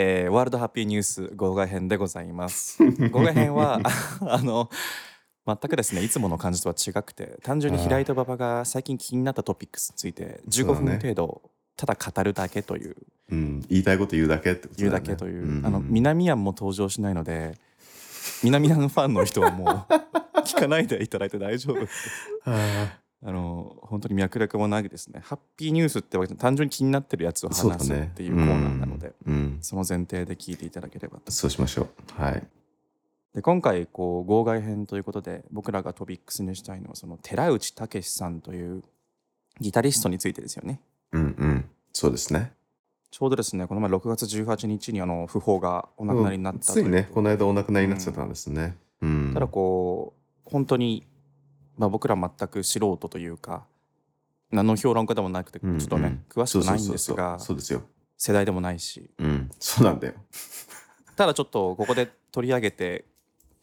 えーワールドハッピーニュース号外編でございます。号外編は あの全くですねいつもの感じとは違くて単純に平井と馬場が最近気になったトピックスについて15分程度ただ語るだけという。うん、言いたいこと言うだけってことだ言うだけという、んあの南庵も登場しないので南庵ファンの人はもう 聞かないでいただいて大丈夫ああの本当に脈絡もなくですねハッピーニュースってわけじゃ単純に気になってるやつを話すねっていうコーナーなので、うん。うん。その前提で聞いていただければと。そうしましょう。はい。で今回こう号外編ということで僕らがトピックスにしたいのはその寺内武さんというギタリストについてですよね。うんうん。そうですね。ちょうどですねこの前6月18日にあの訃報がお亡くなりになったついねこのの間お亡くなりになっちゃったんですねう。んただこう本当に、まあ、僕ら全く素人というか何の評論家でもなくてちうんうんょっとね、詳しくないんですがそうですよ。世代でもないし。うん。そうなんだよ。ただちょっとここで取り上げて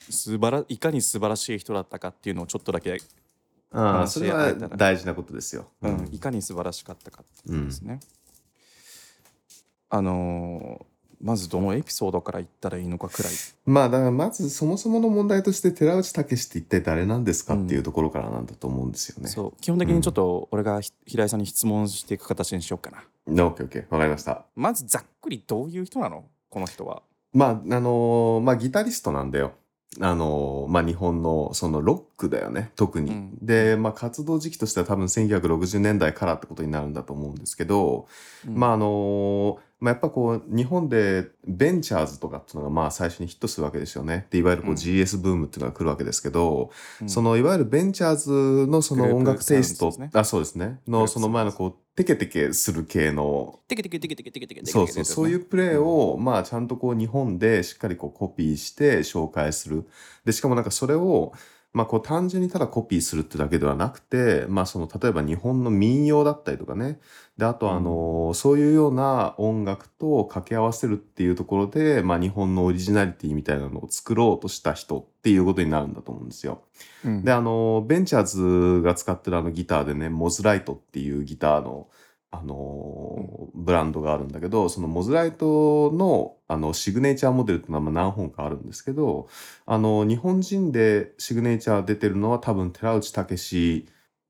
素晴らいかに素晴らしい人だったかっていうのをちょっとだけ、あそれは大事なことですよ。うん。いかに素晴らしかったかっていうですね。あのーまずどのエピソードから言ったらいいのかくらい。まあだからまずそもそもの問題として寺内武史って一体誰なんですかっていうところからなんだと思うんですよね。そう基本的にちょっと俺がひ平井さんに質問していく形にしようかな。オッケーオッケーわかりました。まずざっくりどういう人なの？この人は。まああのーまあギタリストなんだよ。あのーまあ日本のそのロックだよね特に。うんでまあ活動時期としては多分1960年代からってことになるんだと思うんですけど、まああのーまあ、やっぱこう日本でベンチャーズとかっていうのがまあ最初にヒットするわけですよね。でいわゆるこううん。GS ブームっていうのが来るわけですけど、うん。そのいわゆるベンチャーズのその音楽テイスト、あそうですね。のその前のこうテケテケする系の。テケテケテケテケテケテケテケそうそうそういうプレーをまあちゃんとこう日本でしっかりこうコピーして紹介するでしかもなんかそれをまあこう単純にただコピーするってだけではなくてまあその例えば日本の民謡だったりとかね。であとはあのそういうような音楽と掛け合わせるっていうところでまあ日本のオリジナリティみたいなのを作ろうとした人っていうことになるんだと思うんですよ。うん。であのベンチャーズが使ってるあのギターでねモズライトっていうギターのあのブランドがあるんだけどそのモズライトのあのシグネチャーモデルっていうのはまあ何本かあるんですけどあの日本人でシグネチャー出てるのは多分寺内武史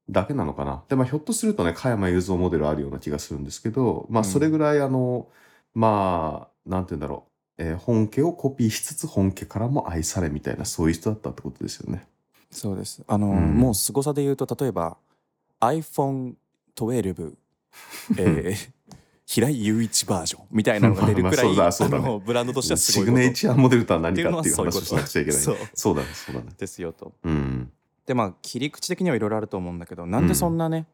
だけなのかなで、まあ、ひょっとするとね加山雄三モデルあるような気がするんですけどまあうんそれぐらいあの、まあなんて言うんだろう、えー本家をコピーしつつ本家からも愛されみたいなそういう人だったってことですよね。そうです。あのーうんもう凄さで言うと例えば iPhone12 えー平井雄一バージョンみたいなのが出るくらい、まあまあそうだそうだねあのブランドとしてはすシごいことグネチャーモデルとは何かっていう話をしなくちゃいけない。そうそうだね、そうだね。ですよと。うん。でまあ切り口的にはいろいろあると思うんだけどなんでそんなね、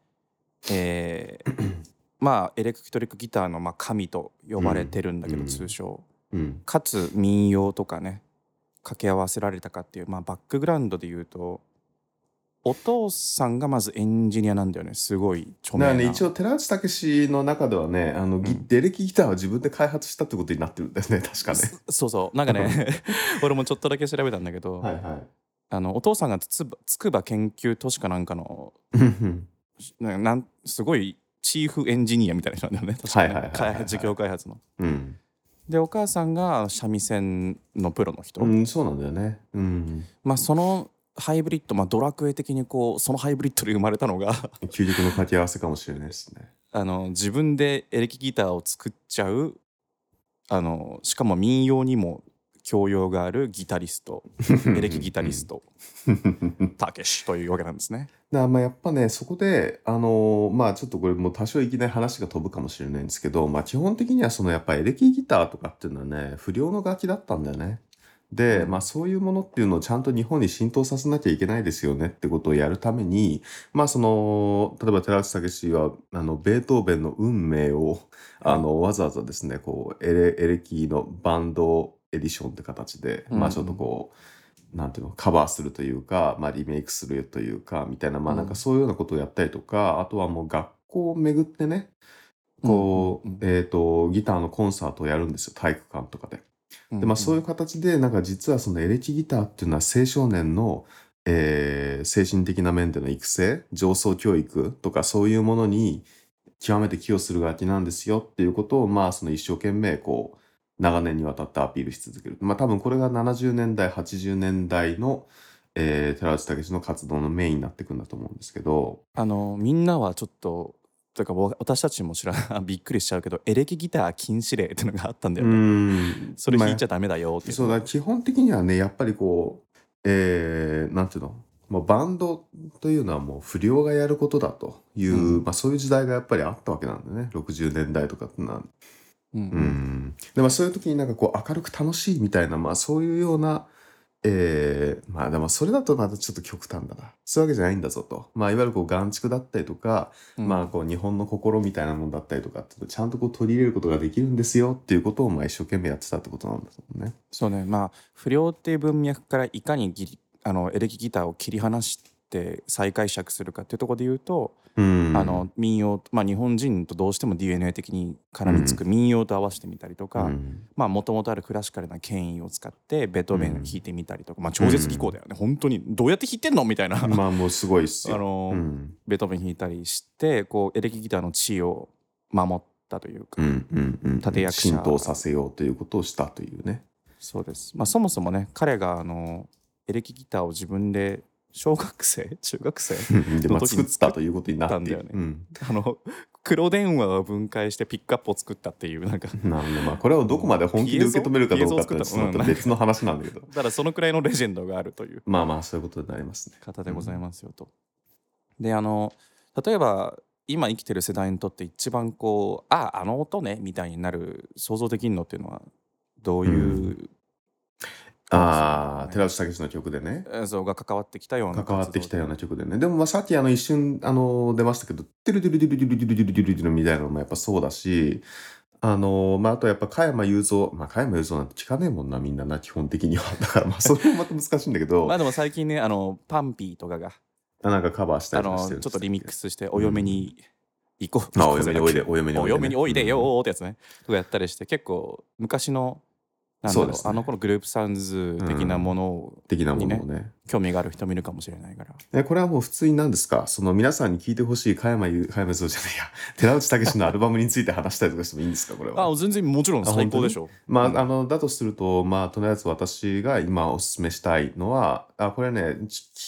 えーまあエレクトリックギターのまあ神と呼ばれてるんだけど、うん通称うん。かつ民謡とかね掛け合わせられたかっていう、まあ、バックグラウンドで言うとお父さんがまずエンジニアなんだよねすごい著名なね、一応、寺内武史の中ではね、あの、ギうんデレキギターは自分で開発したってことになってるんだよね、確かね。そそうそうなんかね 俺もちょっとだけ調べたんだけど、はいはい。あのお父さんがつば筑波研究都市かなんかのななんすごいチーフエンジニアみたいな人なんだよね確かに開発事業開発の。うん。でお母さんが三味線のプロの人、うん、そうなんだよね。うん。まあそのハイブリッド、まあ、ドラクエ的にこうそのハイブリッドで生まれたのが 究極の掛け合わせかもしれないですね。あの自分でエレキギターを作っちゃうあのしかも民謡にも教養があるギタリスト エレキギタリストたけしというわけなんですね。まあやっぱねそこであのーまあちょっとこれもう多少いきなり話が飛ぶかもしれないんですけど、まあ、基本的にはそのやっぱエレキギターとかっていうのはね不良の楽器だったんだよね。で、まあ、そういうものっていうのをちゃんと日本に浸透させなきゃいけないですよねってことをやるためにまあその例えば寺内武史はあのベートーベンの運命をあのわざわざですねこうエレエレキのバンドエディションって形で、まあちょっとこうなんていうのカバーするというか、まあ、リメイクするというかみたいなまあうんなん。かそういうようなことをやったりとか、あとはもう学校を巡ってねこう、えっ、とギターのコンサートをやるんですよ体育館とかで。でまあそういう形でなんか実はそのエレキギターっていうのは青少年の、えー精神的な面での育成上層教育とかそういうものに極めて寄与する楽器なんですよっていうことをまあその一生懸命こう長年にわたってアピールし続ける。まあ多分これが70年代、80年代の、えー、寺内武の活動のメインになっていくんだと思うんですけど、あのみんなはちょっとというか僕私たちも知らない びっくりしちゃうけどエレキギター禁止令っていうのがあったんだよね。ん。それ弾いちゃダメだよっていう。そうだ基本的にはねやっぱりこうえー、なんていうの？もうバンドというのはもう不良がやることだという、うん。まあ、そういう時代がやっぱりあったわけなんだよね。60年代とかってのは。うんうん。でもそういう時になんかこう明るく楽しいみたいな、まあ、そういうような、えーまあでもそれだとまたちょっと極端だな。そういうわけじゃないんだぞと、まあ、いわゆるこう眼畜だったりとか、うん。まあこう日本の心みたいなものだったりとかっていうのをちゃんとこう取り入れることができるんですよっていうことをまあ一生懸命やってたってことなんだと思うね。そうね。まあ不良っていう文脈からいかにギリあのエレキギターを切り離して再解釈するかっていうところで言うと、うん、あの民謡まあ日本人とどうしても DNA 的に絡みつく民謡と合わせてみたりとか、もともとあるクラシカルな権威を使ってベートーベンを弾いてみたりとか、まあ超絶技巧だよね、本当にどうやって弾いてんのみたいな、まあもうすごいっすよ。あのうん。ベートーベン弾いたりしてこうエレキギターの地位を守ったというか、うんうんうん、立役者。浸透させようということをしたというね。そうです、まあ、そもそもね彼があのエレキギターを自分で小学生？中学生？の時に作ったということになっている。作ったんだようん。あの黒電話を分解してピックアップを作ったっていうなんか。なんでまあこれをどこまで本気で受け止めるかどうかっていう別の話なんだけど。ただそのくらいのレジェンドがあるという。まあまあそういうことになりますね。方でございますよと。であの例えば今生きてる世代にとって一番こうあああの音ねみたいになる想像できるのっていうのはどういう、ああ、寺内武の曲でね。えーそうが関わってきたような関わってきたような活曲でね。でもまあさっきあの一瞬あの出ましたけど、テルテルテルテルテルテルテルテルテルみたいなのもやっぱそうだし、あのまああとやっぱ加山雄三、まあ加山雄三なんて聞かねえもんなみんなな基本的には。だからまあそれもまた難しいんだけど、まあでも最近ねあのパンピーとかがなんかカバーしたありしてるちょっとリミックスしてお嫁に行こう、あお嫁においで、お嫁にお嫁においでようんーってやつね、とかやったりして結構昔のなんだろうそうですね。あの頃グループサウンズ的なものを的なものをね。興味がある人もいるかもしれないから、えこれはもう普通に何ですか？その皆さんに聞いてほしい加山雄、加山雄三じゃないや、寺内武のアルバムについて話したりとかしてもいいんですか？これは。あ全然もちろん最高でしょまあ、うん。あの、だとすると、まあ、とりあえず私が今お勧めしたいのは、あ、これね、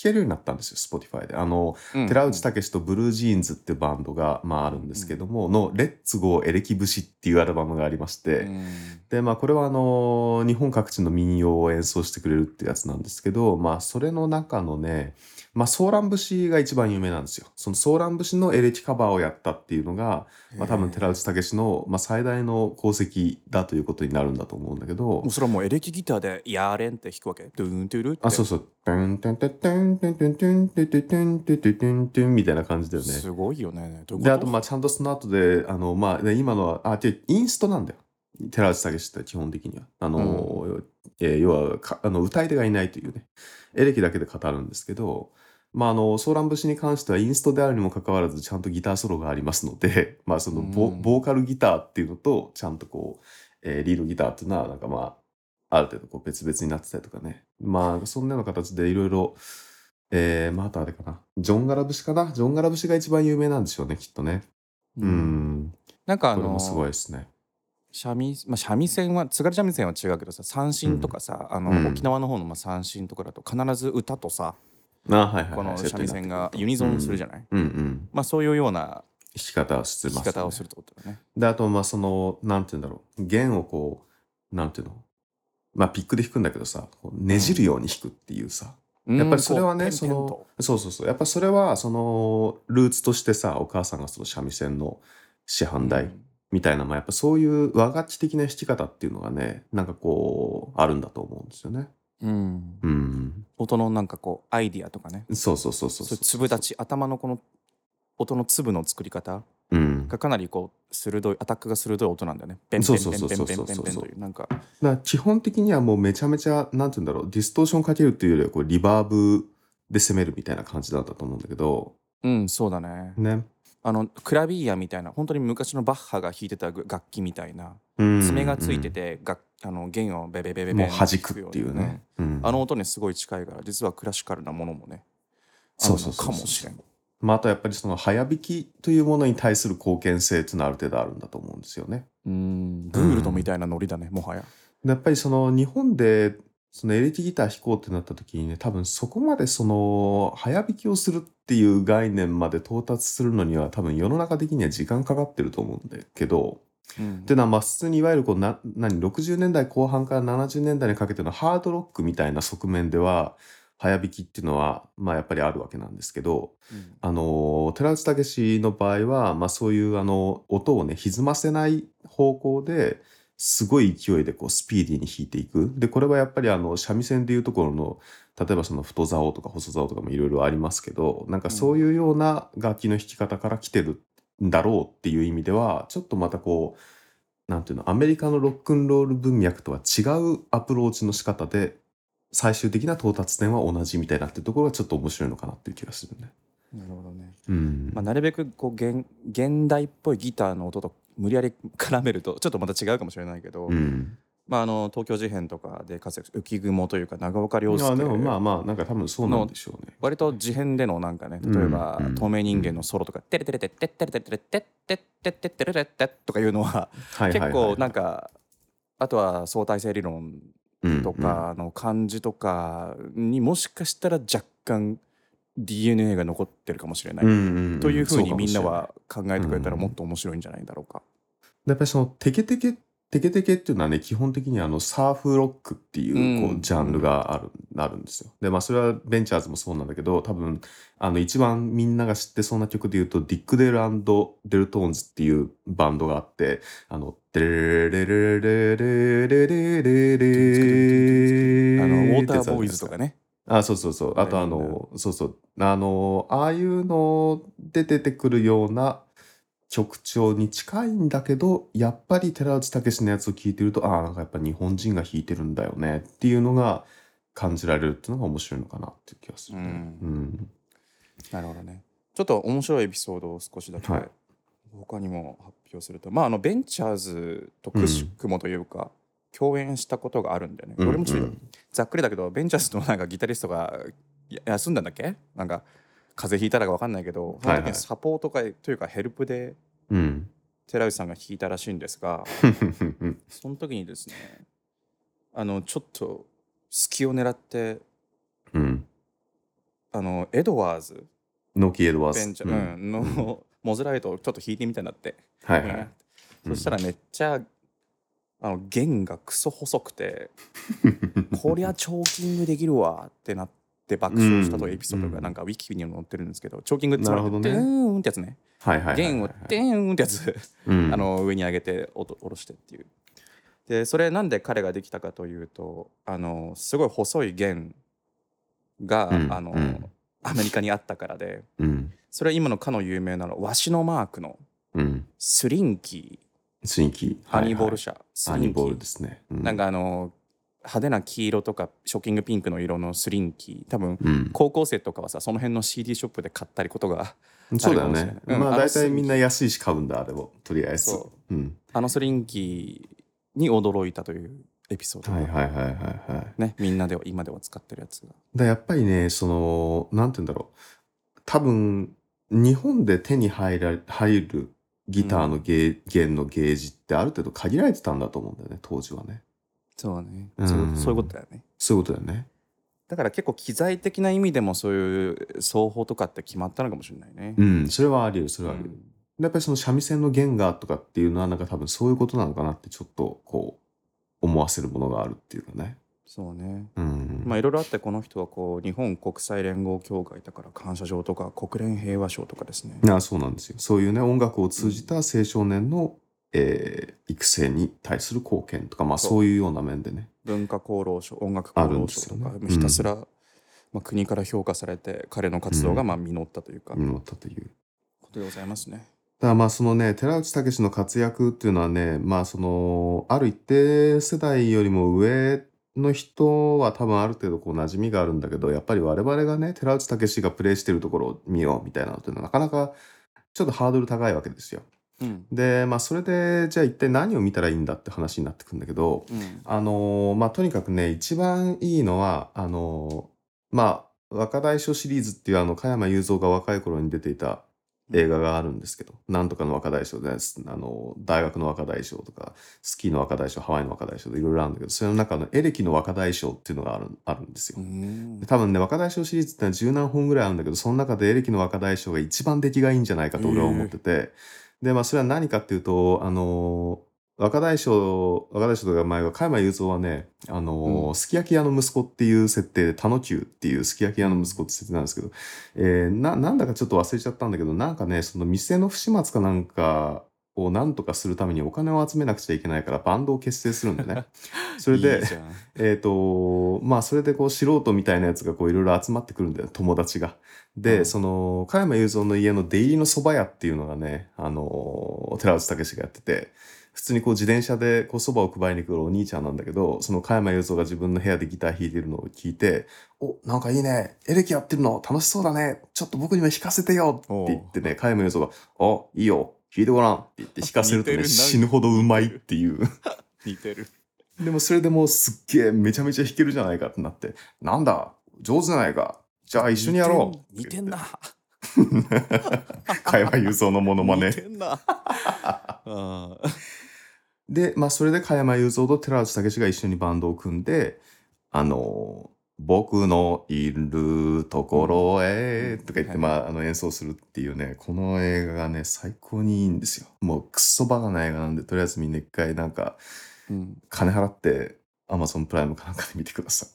けるようになったんですよ、Spotify で。あの、うん。寺内武とブルージーンズっていうバンドが、まあ、あるんですけども、の、レッツゴーエレキ節っていうアルバムがありまして、うん。で、まあ、これはあの、日本各地の民謡を演奏してくれるってやつなんですけど、まあ、それの中のね、まあ、ソーラン節が一番有名なんですよ。そのソーラン節のエレキカバーをやったっていうのが、まあ、多分寺内武の、まあ、最大の功績だということになるんだと思うんだけどもう、それはもうエレキギターで「やーれん」って弾くわけ？ドゥーントゥルって？あ、そうそう。トゥントゥントゥントゥントゥントゥントゥントゥントゥントゥントゥントゥントゥンみたいな感じだよね。すごいよねで、あと、まあ、ちゃんとその後で、あの、まあ、で今のは、あ、てインストなんだよ。寺内武って基本的には。あの、えー要はかあの、歌い手がいないというね、エレキだけで語るんですけど、まあ、あの、ソーラン節に関してはインストであるにもかかわらず、ちゃんとギターソロがありますので、まあ、そのボ、うんボーカルギターっていうのと、ちゃんとこう、えーリードギターっていうのは、なんかまあ、ある程度こう別々になってたりとかね。まあ、そんなような形でいろいろ、えー、まあ、あとあれかな。ジョン・ガラ節かな？ジョン・ガラ節が一番有名なんでしょうね、きっとね。ううんん。なんかあのこれもすごいですね。三味まあ、三味線は津軽三味線は違うけどさ三振とかさ、あのうん沖縄の方のまあ三振とかだと必ず歌とさ、あはいはいはい。この三味線がユニゾンするじゃない、うんうん。まあそういうような弾き方をしてます、弾き方をするってことだね。で、あと、まあ、その、なんて言うんだろう。弦をこう、なんていうの？まあ、ピックで弾くんだけどさ、ねじるように弾くっていうさ。やっぱりそれはね、うんそのそうそうそう。やっぱそれは、その、ルーツとしてさ、お母さんがその三味線の師範代みたいな、まあ、やっぱそういう和楽器的な弾き方っていうのがね、なんかこう、あるんだと思うんですよね。うんうん。音のなんかこうアイディアとかねそうそうそうそうそう粒立ち頭のこの音の粒の作り方うん。がかなりこう鋭いアタックが鋭い音なんだよね。ペンペそうンペンそうそうペンペンペンペンそうそうそうというなんか基本的にはもうめちゃめちゃ、なんて言うんだろう、ディストーションかけるっていうよりはこうリバーブで攻めるみたいな感じなんだと思うんだけど、うんそうだね。ね。あのクラビーヤみたいな本当に昔のバッハが弾いてた楽器みたいなうん爪がついてて、があの弦をベベベベベもう弾くっていうね。うんうんあの音にすごい近いから実はクラシカルなものもねそうそうかもしれん。まあ、あとやっぱりその早弾きというものに対する貢献性っていうのはある程度あるんだと思うんですよね。うんグールドみたいなノリだねもはやでやっぱりその日本でそのエレキギター弾こうってなった時にね多分そこまでその早弾きをするっていう概念まで到達するのには多分世の中的には時間かかってると思うんだけどうん。っていうのはまあ普通にいわゆるこうな何60年代後半から70年代にかけてのハードロックみたいな側面では早弾きっていうのはまあやっぱりあるわけなんですけどうん。あの寺内武の場合は、まあ、そういうあの音をね歪ませない方向ですごい勢いでこうスピーディーに弾いていく。でこれはやっぱりあの三味線でいうところの例えばその太竿とか細竿とかもいろいろありますけどなんかそういうような楽器の弾き方から来てるんだろうっていう意味ではちょっとまたこうなんていうのアメリカのロックンロール文脈とは違うアプローチの仕方で最終的な到達点は同じみたいなっていうところがちょっと面白いのかなっていう気がするね。なるほどね、うん。まあ、なるべくこう現現代っぽいギターの音と無理やり絡めるとちょっとまた違うかもしれないけど、うん、まあ、あの東京事変とかで活躍浮雲というか長岡亮介でもまあまあなんか多分そうなんでしょうね。割と事変でのなんかね例えば透明人間のソロとか「テレテレテッテッテレテレテッテッテッテッテレテッ」とかいうのは結構なんかあとは相対性理論とかの漢字とかにもしかしたら若干 DNA が残ってるかもしれない、うんうんんというふうにみんなそは考えてくれたらうんもっと面白いんじゃないだろうか。やっぱりそのテケテケテケテケっていうのはね基本的にあのサーフロックっていうこうジャンルがある,、あるんですよ。でまあそれはベンチャーズもそうなんだけど多分あの一番みんなが知ってそうな曲で言うとディック・デールデルトーンズっていうバンドがあってあの「デレレレレレレレレレレあのウォーターボーイズとかね。あ、そうそうそう。あとあの、そうそう。あの、ああいうので出てくるような曲調に近いんだけど、やっぱり寺内武のやつを聞いてると、ああ、なんかやっぱ日本人が弾いてるんだよねっていうのが感じられるっていうのが面白いのかなっていう気がするね。うんうん。なるほどね。ちょっと面白いエピソードを少しだけ、はい他にも発表すると、まあ、あのベンチャーズとくしくもというか、共演したことがあるんだよね。これもちょっとうんざっくりだけど、ベンチャーズのなんかギタリストがや休んだんだっけ？なんか風邪ひいたらか分かんないけど、サポート会というかヘルプでうん。寺内さんが弾いたらしいんですが、うん。その時にですね、あのちょっと隙を狙って、うん。あのエドワーズ、ノキエドワーズ。うんの、モズライトをちょっと弾いてみたんだって。はいはい。そしたらめっちゃ、あの弦がクソ細くて、こりゃチョーキングできるわってなって爆笑したというエピソードがうんなんかウィキにも載ってるんですけど、チョーキングってつまりねデーンってやつね。はいはい。弦をデーンってやつ、うん あ、の上に上げて音下ろしてっていう。で、それなんで彼ができたかというと、あのすごい細い弦が、うんあの、うんアメリカにあったからで、うん。それは今のかの有名なの、ワシのマークのうん。スリンキー、スインキー。ハニーボール社。社、スハニーボールリンキー。ですね。うなん、かあの派手な黄色とかショッキングピンクの色のスリンキー多分うん。高校生とかはさその辺の CD ショップで買ったりことがそうだよね。うんまあ大体みんな安いし買うんだ、あれを。とりあえず。そうん。あのスリンキーに驚いたというエピソードが、はいはいはいはいはい。ねみんなでは今では使ってるやつがだやっぱりね、その、なんて言うんだろう。多分、日本で手に入ら入るギターの弦のゲージってある程度限られてたんだと思うんだよね、当時はね。そうね、うんそういうそういうことだよねそういうことだよね。だから結構機材的な意味でもそういう奏法とかって決まったのかもしれないね、うん、それはあり得る、それはあり得る。うんでやっぱりその三味線の弦がとかっていうのはなんか多分そういうことなのかなってちょっとこう思わせるものがあるっていうかね。そうねうん。まあいろいろあってこの人はこう日本国際連合協会だから感謝状とか国連平和賞とかですねあそうなんですよ。そういうね、音楽を通じた青少年の、えー育成に対する貢献とか、まあそういうような面でね。文化功労賞音楽功労賞とか、ねひたすら、まあ、国から評価されて彼の活動がまあ実ったというか、実ったという。ことでございますね。だからまあそのね、寺内武の活躍っていうのはね、まあその、ある一定世代よりも上の人は多分ある程度こう馴染みがあるんだけど、やっぱり我々がね、寺内武がプレイしてるところを見ようみたいなのっていうのはなかなかちょっとハードル高いわけですよ。うん。で、まあそれで、じゃあ一体何を見たらいいんだって話になってくるんだけど、うん。あのーまあとにかくね、一番いいのは、あのーまあ若大将シリーズっていうあの加山雄三が若い頃に出ていた映画があるんですけど、なんとかの若大将です。あの、大学の若大将とか、スキーの若大将、ハワイの若大将でいろいろあるんだけど、それの中のエレキの若大将っていうのがあるあるんですよ。多分ね、若大将シリーズってのは十何本ぐらいあるんだけど、その中でエレキの若大将が一番出来がいいんじゃないかと俺は思ってて、で、まあそれは何かっていうと、あのー若大将、若大将とか前は、加山雄三はね、あのーうん。すき焼き屋の息子っていう設定で、田野久っていうすき焼き屋の息子って設定なんですけど、えーな、なんだかちょっと忘れちゃったんだけど、なんかね、その店の不始末かなんかをなんとかするためにお金を集めなくちゃいけないからバンドを結成するんだね。それでいい、えっ、と、まあ、それでこう、素人みたいなやつがこう、いろいろ集まってくるんだよ、友達が。で、うん。その、加山雄三の家の出入りの蕎麦屋っていうのがね、あの、寺内武がやってて、普通にこう、自転車でこう、蕎麦を配りに来るお兄ちゃんなんだけど、その加山雄三が自分の部屋でギター弾いてるのを聞いて、お、なんかいいね、エレキやってるの楽しそうだね、ちょっと僕にも弾かせてよって言ってね、加山雄三が、あ、いいよ、弾いてごらん。って言って弾かせるとね、死ぬほどうまいっていう。似てる。でもそれでもうすっげえめちゃめちゃ弾けるじゃないかってなって、なんだ？上手じゃないか。じゃあ一緒にやろう。似てんな。会話雄三のモノマ似ネ。てんな。あで、まあそれで加山雄三と寺内武が一緒にバンドを組んで、あの、僕のいるところへとか言って、はいまあ、あの演奏するっていうね、この映画がね、最高にいいんですよ。もうクソバカな映画なんで、とりあえずみんな一回なんか、うん金払って、アマゾンプライムかなんかで見てください。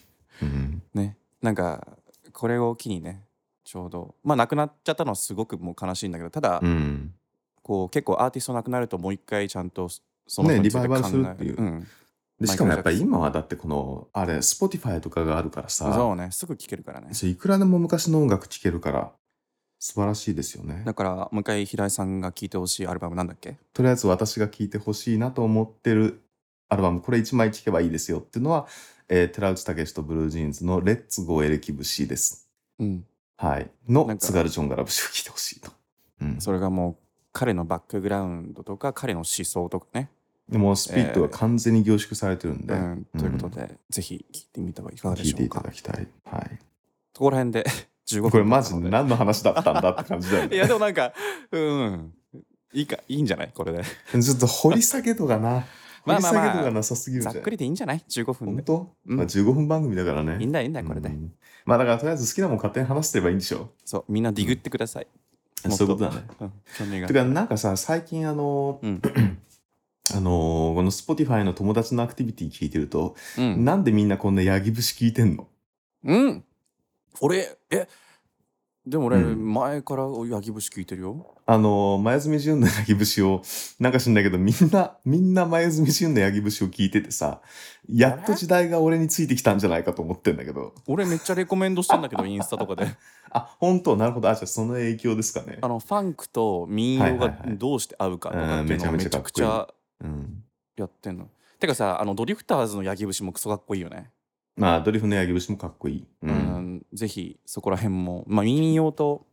うん。ねなんかこれを機にねちょうどまあ亡くなっちゃったのはすごくもう悲しいんだけどただ、うん。こう結構アーティスト亡くなるともう一回ちゃんとそのね人についてリバイバルする考えっていううん、でしかもやっぱり今はだってこの、あれ、Spotify とかがあるからさ、そうねすぐ聴けるからねそういくらでも昔の音楽聴けるから、素晴らしいですよね。だからもう一回平井さんが聴いてほしいアルバムなんだっけ？とりあえず私が聴いてほしいなと思ってるアルバム、これ1枚聴けばいいですよっていうのは、えー寺内武とブルージーンズのレッツゴーエレキ節です。うんはい。のなんか津軽ジョンガラ節を聴いてほしいと。うん。それがもう彼のバックグラウンドとか彼の思想とかね、でもスピリットが完全に凝縮されてるんで、うん、ということで、ぜひ聴いてみてはいかがで聴いいたしてょうかだきたい。はい。そこら辺で 15分。これマジでで何の話だったんだって感じだよ いね。やでもなんかうんいいかいいんじゃない？これで。ちょっと掘り下げ度がな。掘 まあまあまあり下げ度がなさすぎるじゃん。ざっくりでいいんじゃない？15分で。本当、うん。まあ、15分番組だからね。いいんだいいんだこれで、うん。まあだからとりあえず好きなもん勝手に話してればいいんでしょ。そうみんなディグってください、そういうことだね。うん、興味がてかなんかさ、最近あの、うん あのこの Spotify の友達のアクティビティ聞いてると、うん、なんでみんなこんなヤギ節聞いてんの？うん、俺え？でも俺、うん。前からヤギ節聞いてるよ。あの前住淳のヤギ節を、なんか知んないけど、みんな、みんな前住淳のヤギ節を聞いててさ、やっと時代が俺についてきたんじゃないかと思ってんだけど。俺めっちゃレコメンドしてんだけど インスタとかで。あ、本当？なるほど。あ、じゃあその影響ですかね。あ。のファンクと民謡がどうして合うかとかっていうのめちゃめちゃめちゃくちゃうん。やってんの。てかさあのドリフターズのヤギ節もクソかっこいいよね。まあ、ドリフのヤギ節もかっこいい。う。うん。ん、ぜひそこら辺も、まあ、民謡と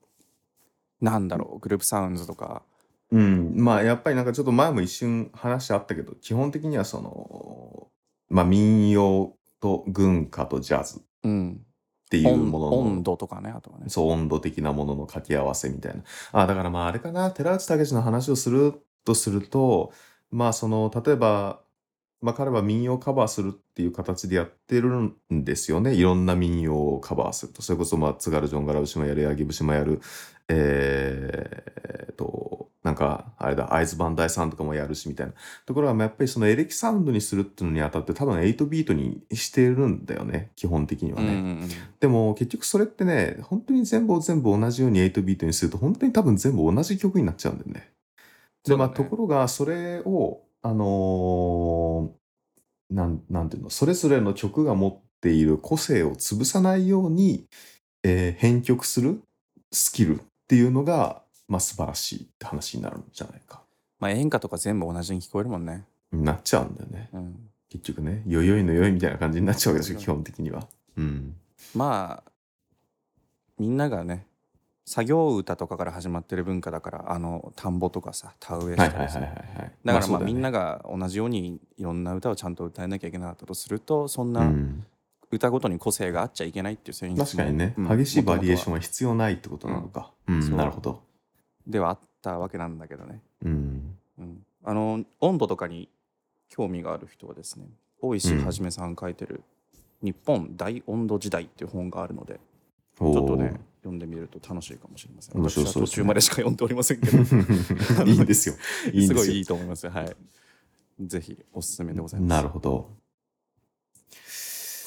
なんだろうグループサウンズとか。うん、まあやっぱりなんかちょっと前も一瞬話あったけど基本的にはそのまあ民謡と軍歌とジャズっうん。ていう温ものの温度とかねあとはね。そう温度的なものの掛け合わせみたいな。あだからまああれかな寺内武の話をするとするとまあその例えばまあ彼は民謡をカバーするっていう形でやってるんですよね。いろんな民謡をカバーすると。それこそまあ津軽ジョンガラ節もやる八木節もやる。えー、となんかあれだ会津磐梯さんとかもやるしみたいな。ところがまあやっぱりそのエレキサウンドにするっていうのにあたって多分8ビートにしてるんだよね。基本的にはね、うんうんうんでも結局それってね本当に全部を全部同じように8ビートにすると本当に多分全部同じ曲になっちゃうんだよねでまあところがそれをあのーなんなんていうのそれぞれの曲が持っている個性を潰さないように、えー編曲するスキルっていうのが、まあ、素晴らしいって話になるんじゃないか。まあ演歌とか全部同じに聞こえるもんね、なっちゃうんだよね。うん、結局ねよよいのよいみたいな感じになっちゃうわけですよ基本的には。うん。まあみんながね作業歌とかから始まってる文化だからあの田んぼとかさ田植えしたりさだからまあね。みんなが同じようにいろんな歌をちゃんと歌えなきゃいけなかったとするとそんな、うん。歌ごとに個性があっちゃいけないっていう選確かにね、うん。激しいバリエーションはは必要ないってことなのか。うん、そう。なるほど。ではあったわけなんだけどね、うん。うん、あの温度とかに興味がある人はですね大石はじめさん書いてる「日本大温度時代」っていう本があるのでちおょっとねー読んでみると楽しいかもしれません面白私はそう途中までしか読んでおりませんけど いいんですよ。いいんす。ごいいいと思いますはいぜひおすすめでございますなるほど。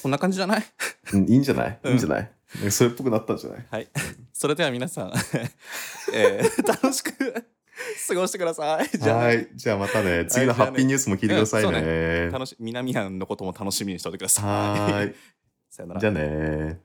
こんな感じじゃない？うんいいんじゃない？うんいいんじゃない？なんかそれっぽくなったんじゃない？はい。それでは皆さん、えー楽しく過ごしてください。じゃあね、はい。じゃあまたね、次のハッピーニュースも聞いてくださいうんそうね。楽し南アンのことも楽しみにしておいてください。はーい。さよならじゃあ。ね